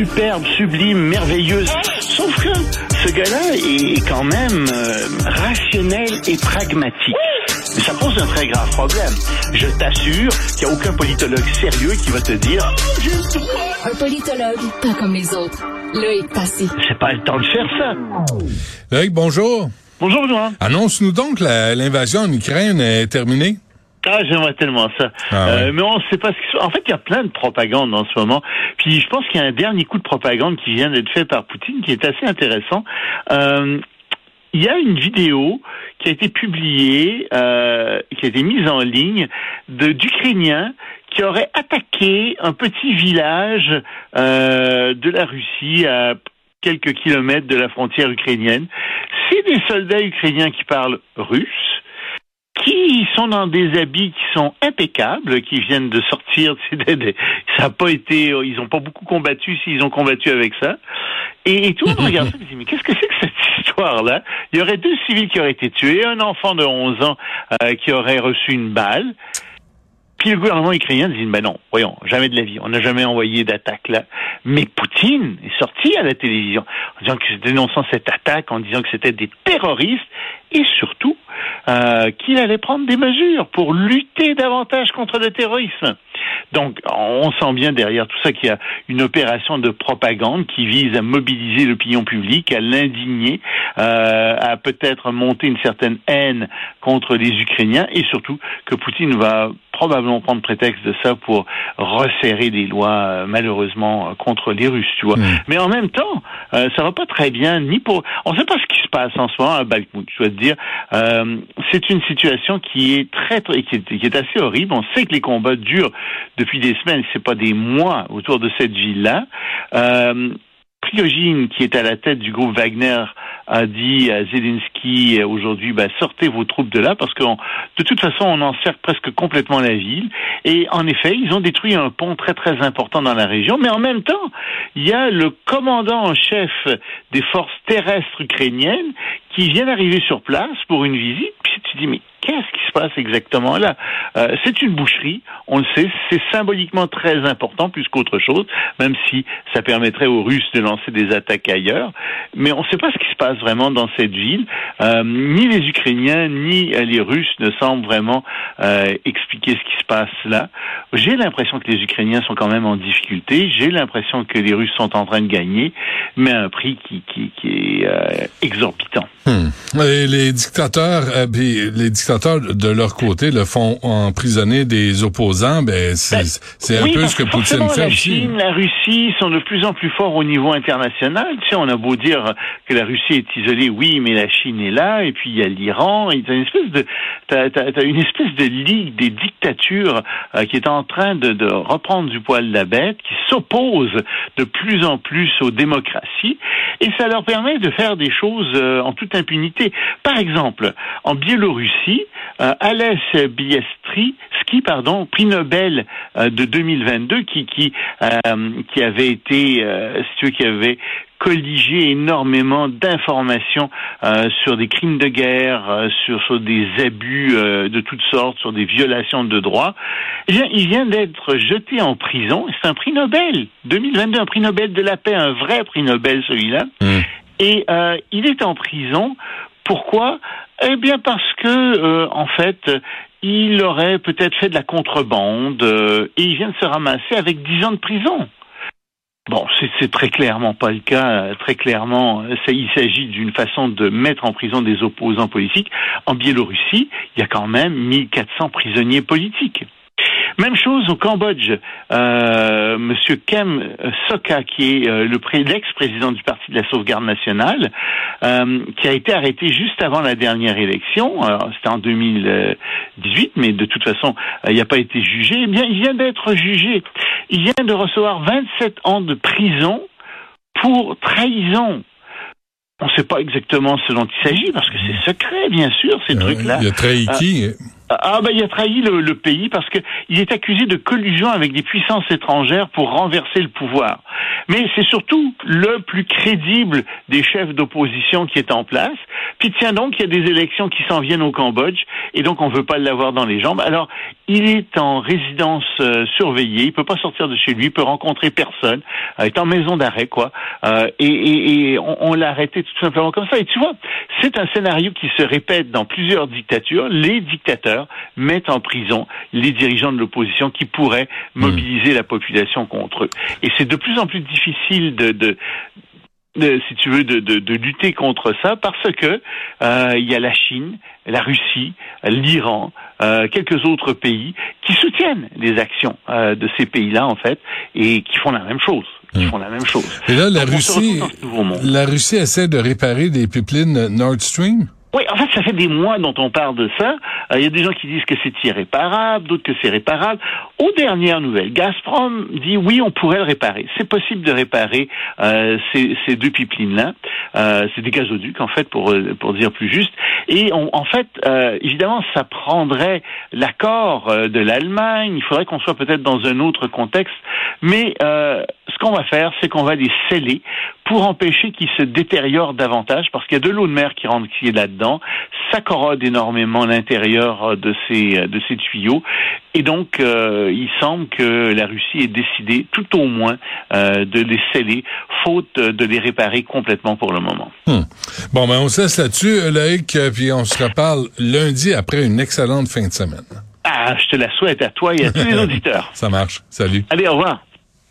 superbe, sublime, merveilleuse. Sauf que ce gars-là est quand même euh, rationnel et pragmatique. Ça pose un très grave problème. Je t'assure qu'il n'y a aucun politologue sérieux qui va te dire Un politologue, pas comme les autres. Loïc Passy. c'est pas le temps de faire ça. Loïc, bonjour. Bonjour, Benoît. Annonce-nous donc que l'invasion en Ukraine est terminée. Ah, j'aimerais tellement ça. Ah ouais. Euh, mais on ne sait pas ce qui En fait, il y a plein de propagande en ce moment. Puis je pense qu'il y a un dernier coup de propagande qui vient d'être fait par Poutine qui est assez intéressant. Euh, il y a une vidéo qui a été publiée, euh, qui a été mise en ligne d'Ukrainiens qui auraient attaqué un petit village de la Russie à quelques kilomètres de la frontière ukrainienne. C'est des soldats ukrainiens qui parlent russe qui sont dans des habits qui sont impeccables, qui viennent de sortir, ça a pas été, ils ont pas beaucoup combattu s'ils ont combattu avec ça. Et, et tout le monde regarde ça et dit, mais qu'est-ce que c'est que cette histoire-là? Il y aurait deux civils qui auraient été tués, un enfant de 11 ans euh, qui aurait reçu une balle. Puis le gouvernement ukrainien dit, ben non, voyons, jamais de la vie, on n'a jamais envoyé d'attaque là. Mais Poutine est sorti à la télévision en disant que dénonçant cette attaque, en disant que c'était des terroristes et surtout euh, qu'il allait prendre des mesures pour lutter davantage contre le terrorisme. Donc, on sent bien derrière tout ça qu'il y a une opération de propagande qui vise à mobiliser l'opinion publique, à l'indigner, euh, à peut-être monter une certaine haine contre les Ukrainiens et surtout que Poutine va probablement prendre prétexte de ça pour resserrer des lois euh, malheureusement contre les Russes, tu vois. Mm. Mais en même temps, euh, ça va pas très bien ni pour. On ne sait pas ce qui se passe en ce moment à Bakhmut. Je dois te dire, euh, c'est une situation qui est très, très qui, est, qui est assez horrible. On sait que les combats durent depuis des semaines, c'est pas des mois autour de cette ville-là. Euh, Prigogine, qui est à la tête du groupe Wagner, a dit à Zelensky euh, aujourd'hui, bah, sortez vos troupes de là parce que de toute façon, on encercle presque complètement la ville. Et en effet, ils ont détruit un pont très très important dans la région. Mais en même temps, il y a le commandant en chef des forces terrestres ukrainiennes qui vient d'arriver sur place pour une visite. Puis tu dis, mais qu'est-ce qui se passe exactement là? Euh, C'est une boucherie, on le sait, c'est symboliquement très important plus qu'autre chose, même si ça permettrait aux Russes de lancer des attaques ailleurs. Mais on ne sait pas ce qui se passe vraiment dans cette ville. Euh, ni les Ukrainiens ni euh, les Russes ne semblent vraiment expliquer ce qui se passe là. J'ai l'impression que les Ukrainiens sont quand même en difficulté. J'ai l'impression que les Russes sont en train de gagner, mais à un prix qui, est exorbitant. Hmm. Les dictateurs, les dictateurs de leur côté le font emprisonner des opposants. Ben c'est Ben, un peu ce que Poutine fait la aussi. Chine, la Russie sont de plus en plus forts au niveau international. Tu sais, on a beau dire que la Russie est isolée, oui, mais la Chine est là, et puis il y a l'Iran. et T'as une espèce de, t'as, t'as une espèce de ligue des dictatures euh, qui est en train de, de reprendre du poil la bête, qui s'oppose de plus en plus aux démocraties, et ça leur permet de faire des choses euh, en toute impunité. Par exemple, en Biélorussie, euh, Alès Biestri, ski pardon, prix Nobel euh, de 2022, qui qui euh, qui avait été, veux, qui avait colligé énormément d'informations euh, sur des crimes de guerre, euh, sur, sur des abus euh, de toutes sortes, sur des violations de droits. Eh bien, il vient d'être jeté en prison. C'est un prix Nobel 2022, un prix Nobel de la paix, un vrai prix Nobel celui-là. Hmm. Et il est en prison. Pourquoi? Eh bien parce que, euh, en fait, il aurait peut-être fait de la contrebande euh, et il vient de se ramasser avec 10 ans de prison. Bon, c'est- très clairement pas le cas. Très clairement, il s'agit d'une façon de mettre en prison des opposants politiques. En Biélorussie, il y a quand même 1400 prisonniers politiques. Même chose au Cambodge. Euh, Monsieur Kem Sokha, qui est euh, le pré- l'ex-président du Parti de la Sauvegarde nationale, euh, qui a été arrêté juste avant la dernière élection. C'était en 2018, mais de toute façon, il n'a pas été jugé. Eh bien, il vient d'être jugé. Il vient de recevoir 27 ans de prison pour trahison. On ne sait pas exactement ce dont il s'agit parce que c'est secret, bien sûr, ces Euh, trucs-là. Il a trahi Ah. qui? Ah ben il a trahi le, le pays parce que il est accusé de collusion avec des puissances étrangères pour renverser le pouvoir. Mais c'est surtout le plus crédible des chefs d'opposition qui est en place. Puis tiens donc, il y a des élections qui s'en viennent au Cambodge et donc on veut pas l'avoir dans les jambes. Alors il est en résidence euh, surveillée, il peut pas sortir de chez lui, il peut rencontrer personne, euh, est en maison d'arrêt quoi. Euh, et, et, et on, on l'a arrêté tout simplement comme ça. Et tu vois, c'est un scénario qui se répète dans plusieurs dictatures. Les dictateurs mettent en prison les dirigeants de l'opposition qui pourraient mobiliser la population contre eux. Et c'est de plus en plus difficile de, de de, si tu veux, de, de, de, lutter contre ça parce que euh, il y a la Chine, la Russie, l'Iran, euh, quelques autres pays qui soutiennent les actions euh, de ces pays-là en fait et qui font la même chose. Qui font la même chose. Et là, la Donc, Russie, la Russie essaie de réparer des pipelines Nord Stream? Oui, en fait, ça fait des mois dont on parle de ça. Il euh, y a des gens qui disent que c'est irréparable, d'autres que c'est réparable. Aux dernières nouvelles, Gazprom dit oui, on pourrait le réparer. C'est possible de réparer euh, ces, ces, deux pipelines-là. Euh, c'est des gazoducs, en fait, pour, euh, pour dire plus juste. Et on, en fait, euh, évidemment, ça prendrait l'accord euh, de l'Allemagne. Il faudrait qu'on soit peut-être dans un autre contexte. Mais ce qu'on va faire, c'est qu'on va les sceller pour empêcher qu'ils se détériorent davantage, parce qu'il y a de l'eau de mer qui rentre qui est là-dedans, ça corrode énormément l'intérieur de ces de ces tuyaux, et donc euh, il semble que la Russie ait décidé, tout au moins, euh, de les sceller, faute de les réparer complètement pour le moment. Hmm. Bon, ben on se laisse là-dessus, Loïc, puis on se reparle lundi après une excellente fin de semaine. Ah, je te la souhaite à toi et à tous les auditeurs. Ça marche. Salut. Allez, au revoir.